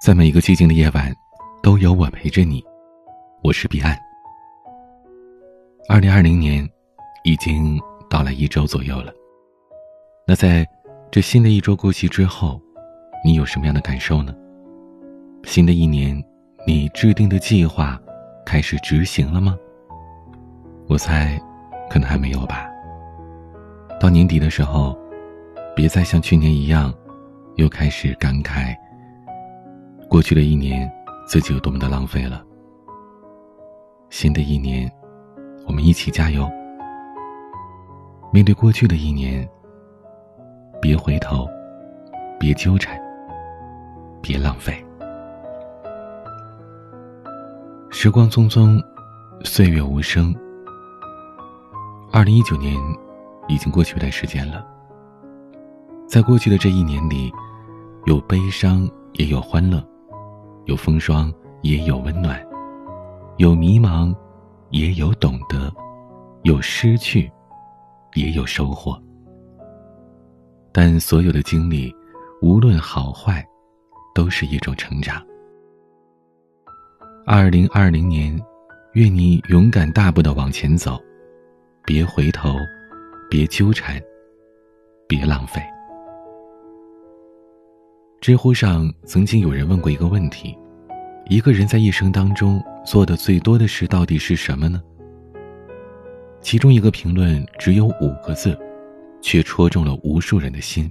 在每一个寂静的夜晚，都有我陪着你。我是彼岸。二零二零年已经到了一周左右了。那在这新的一周过去之后，你有什么样的感受呢？新的一年，你制定的计划开始执行了吗？我猜，可能还没有吧。到年底的时候，别再像去年一样，又开始感慨过去的一年自己有多么的浪费了。新的一年，我们一起加油。面对过去的一年，别回头，别纠缠，别浪费。时光匆匆，岁月无声。二零一九年。已经过去一段时间了，在过去的这一年里，有悲伤，也有欢乐；有风霜，也有温暖；有迷茫，也有懂得；有失去，也有收获。但所有的经历，无论好坏，都是一种成长。二零二零年，愿你勇敢大步的往前走，别回头。别纠缠，别浪费。知乎上曾经有人问过一个问题：一个人在一生当中做的最多的事到底是什么呢？其中一个评论只有五个字，却戳中了无数人的心。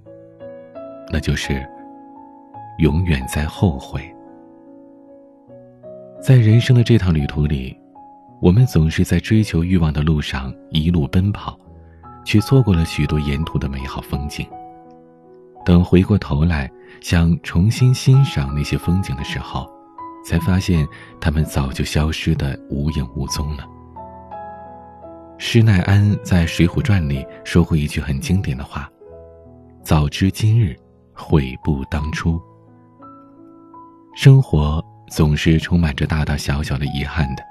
那就是“永远在后悔”。在人生的这趟旅途里，我们总是在追求欲望的路上一路奔跑。却错过了许多沿途的美好风景。等回过头来，想重新欣赏那些风景的时候，才发现他们早就消失的无影无踪了。施耐庵在《水浒传》里说过一句很经典的话：“早知今日，悔不当初。”生活总是充满着大大小小的遗憾的，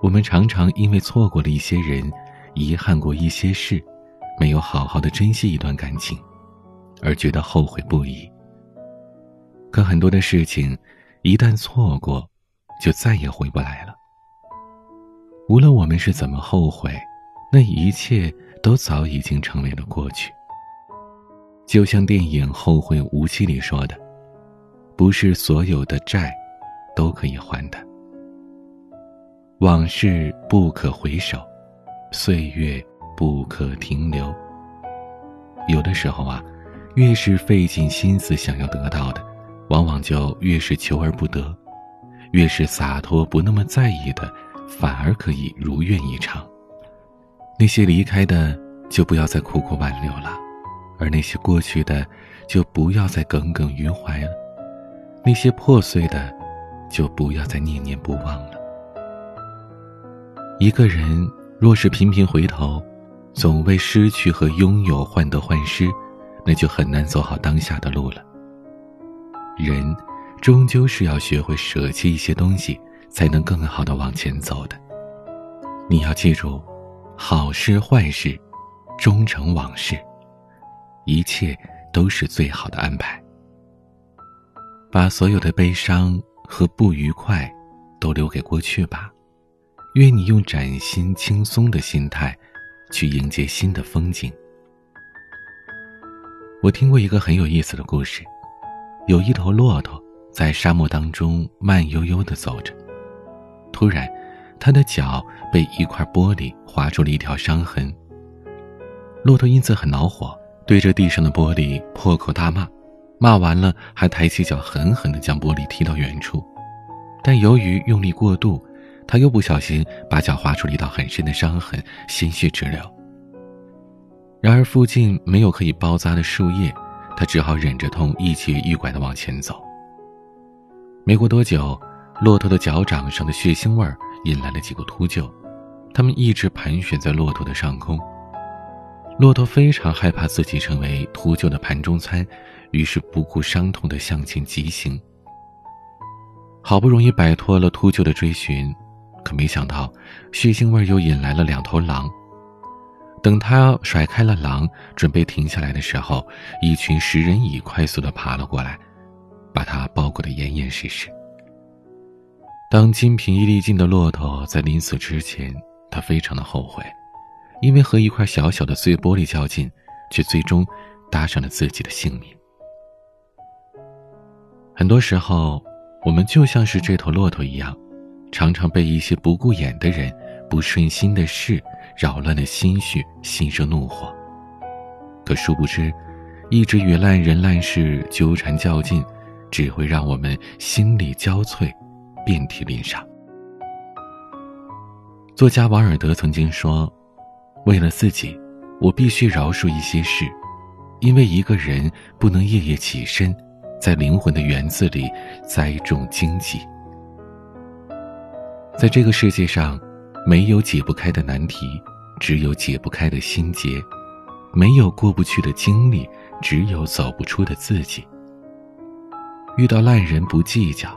我们常常因为错过了一些人，遗憾过一些事。没有好好的珍惜一段感情，而觉得后悔不已。可很多的事情，一旦错过，就再也回不来了。无论我们是怎么后悔，那一切都早已经成为了过去。就像电影《后会无期》里说的：“不是所有的债，都可以还的。往事不可回首，岁月。”不可停留。有的时候啊，越是费尽心思想要得到的，往往就越是求而不得；越是洒脱不那么在意的，反而可以如愿以偿。那些离开的，就不要再苦苦挽留了；而那些过去的，就不要再耿耿于怀了；那些破碎的，就不要再念念不忘了。一个人若是频频回头，总为失去和拥有患得患失，那就很难走好当下的路了。人，终究是要学会舍弃一些东西，才能更好的往前走的。你要记住，好事坏事，终成往事，一切都是最好的安排。把所有的悲伤和不愉快，都留给过去吧。愿你用崭新轻松的心态。去迎接新的风景。我听过一个很有意思的故事，有一头骆驼在沙漠当中慢悠悠的走着，突然，它的脚被一块玻璃划出了一条伤痕。骆驼因此很恼火，对着地上的玻璃破口大骂，骂完了还抬起脚狠狠地将玻璃踢到远处，但由于用力过度。他又不小心把脚划出了一道很深的伤痕，鲜血直流。然而附近没有可以包扎的树叶，他只好忍着痛一瘸一拐地往前走。没过多久，骆驼的脚掌上的血腥味引来了几个秃鹫，它们一直盘旋在骆驼的上空。骆驼非常害怕自己成为秃鹫的盘中餐，于是不顾伤痛地向前疾行。好不容易摆脱了秃鹫的追寻。可没想到，血腥味又引来了两头狼。等他甩开了狼，准备停下来的时候，一群食人蚁快速的爬了过来，把他包裹得严严实实。当精疲力尽的骆驼在临死之前，他非常的后悔，因为和一块小小的碎玻璃较劲，却最终搭上了自己的性命。很多时候，我们就像是这头骆驼一样，常常被一些不顾眼的人、不顺心的事扰乱了心绪，心生怒火。可殊不知，一直与烂人烂事纠缠较劲，只会让我们心力交瘁。遍体鳞伤。作家王尔德曾经说：“为了自己，我必须饶恕一些事，因为一个人不能夜夜起身，在灵魂的园子里栽种荆棘。在这个世界上，没有解不开的难题，只有解不开的心结；没有过不去的经历，只有走不出的自己。遇到烂人不计较。”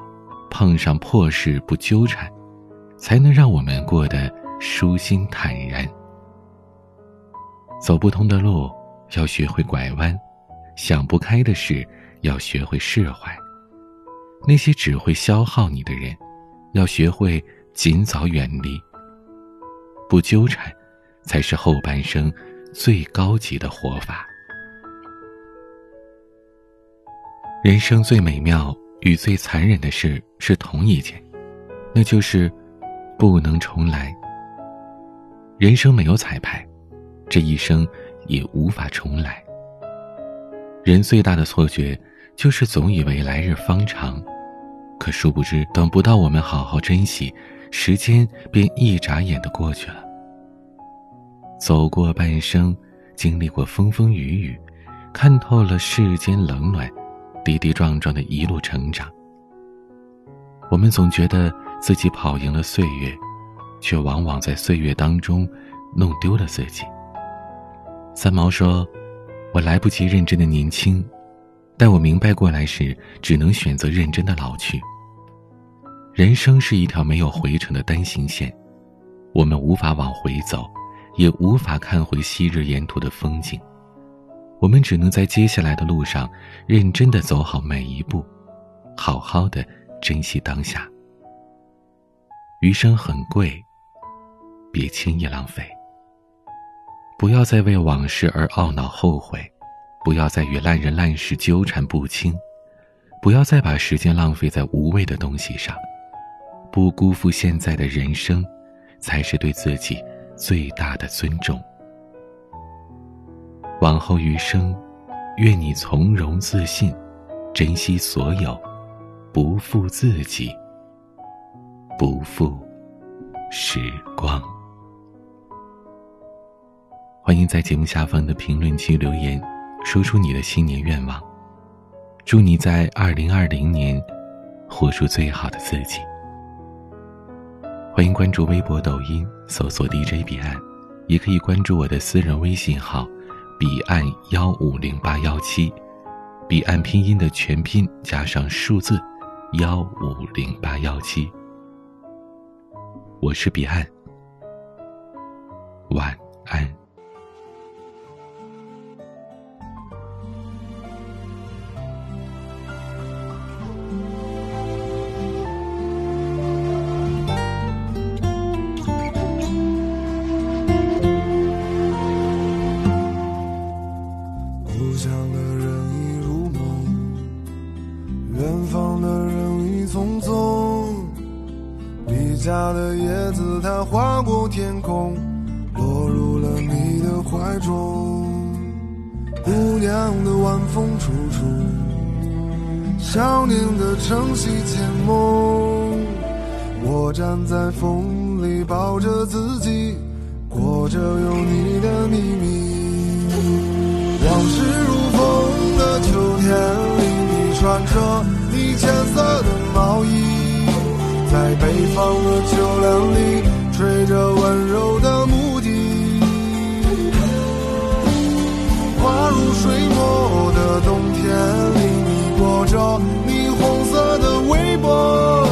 碰上破事不纠缠，才能让我们过得舒心坦然。走不通的路，要学会拐弯；想不开的事，要学会释怀。那些只会消耗你的人，要学会尽早远离。不纠缠，才是后半生最高级的活法。人生最美妙。与最残忍的事是同一件，那就是不能重来。人生没有彩排，这一生也无法重来。人最大的错觉就是总以为来日方长，可殊不知等不到我们好好珍惜，时间便一眨眼的过去了。走过半生，经历过风风雨雨，看透了世间冷暖。跌跌撞撞的一路成长，我们总觉得自己跑赢了岁月，却往往在岁月当中弄丢了自己。三毛说：“我来不及认真的年轻，待我明白过来时，只能选择认真的老去。”人生是一条没有回程的单行线，我们无法往回走，也无法看回昔日沿途的风景。我们只能在接下来的路上，认真的走好每一步，好好的珍惜当下。余生很贵，别轻易浪费。不要再为往事而懊恼后悔，不要再与烂人烂事纠缠不清，不要再把时间浪费在无谓的东西上，不辜负现在的人生，才是对自己最大的尊重。往后余生，愿你从容自信，珍惜所有，不负自己，不负时光。欢迎在节目下方的评论区留言，说出你的新年愿望。祝你在二零二零年活出最好的自己。欢迎关注微博、抖音，搜索 DJ 彼岸，也可以关注我的私人微信号。彼岸幺五零八幺七，彼岸拼音的全拼加上数字幺五零八幺七。我是彼岸，晚安。怀中。姑娘的晚风处处，少年的晨曦渐梦。我站在风里，抱着自己，过着有你的秘密。往事如风的秋天里，你穿着你浅色的毛衣。在北方的秋凉里，吹着温柔的冬天里，你裹着霓虹色的围脖，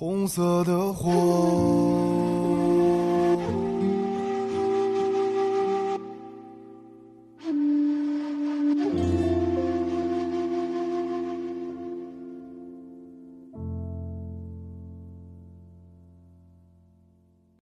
红色的火。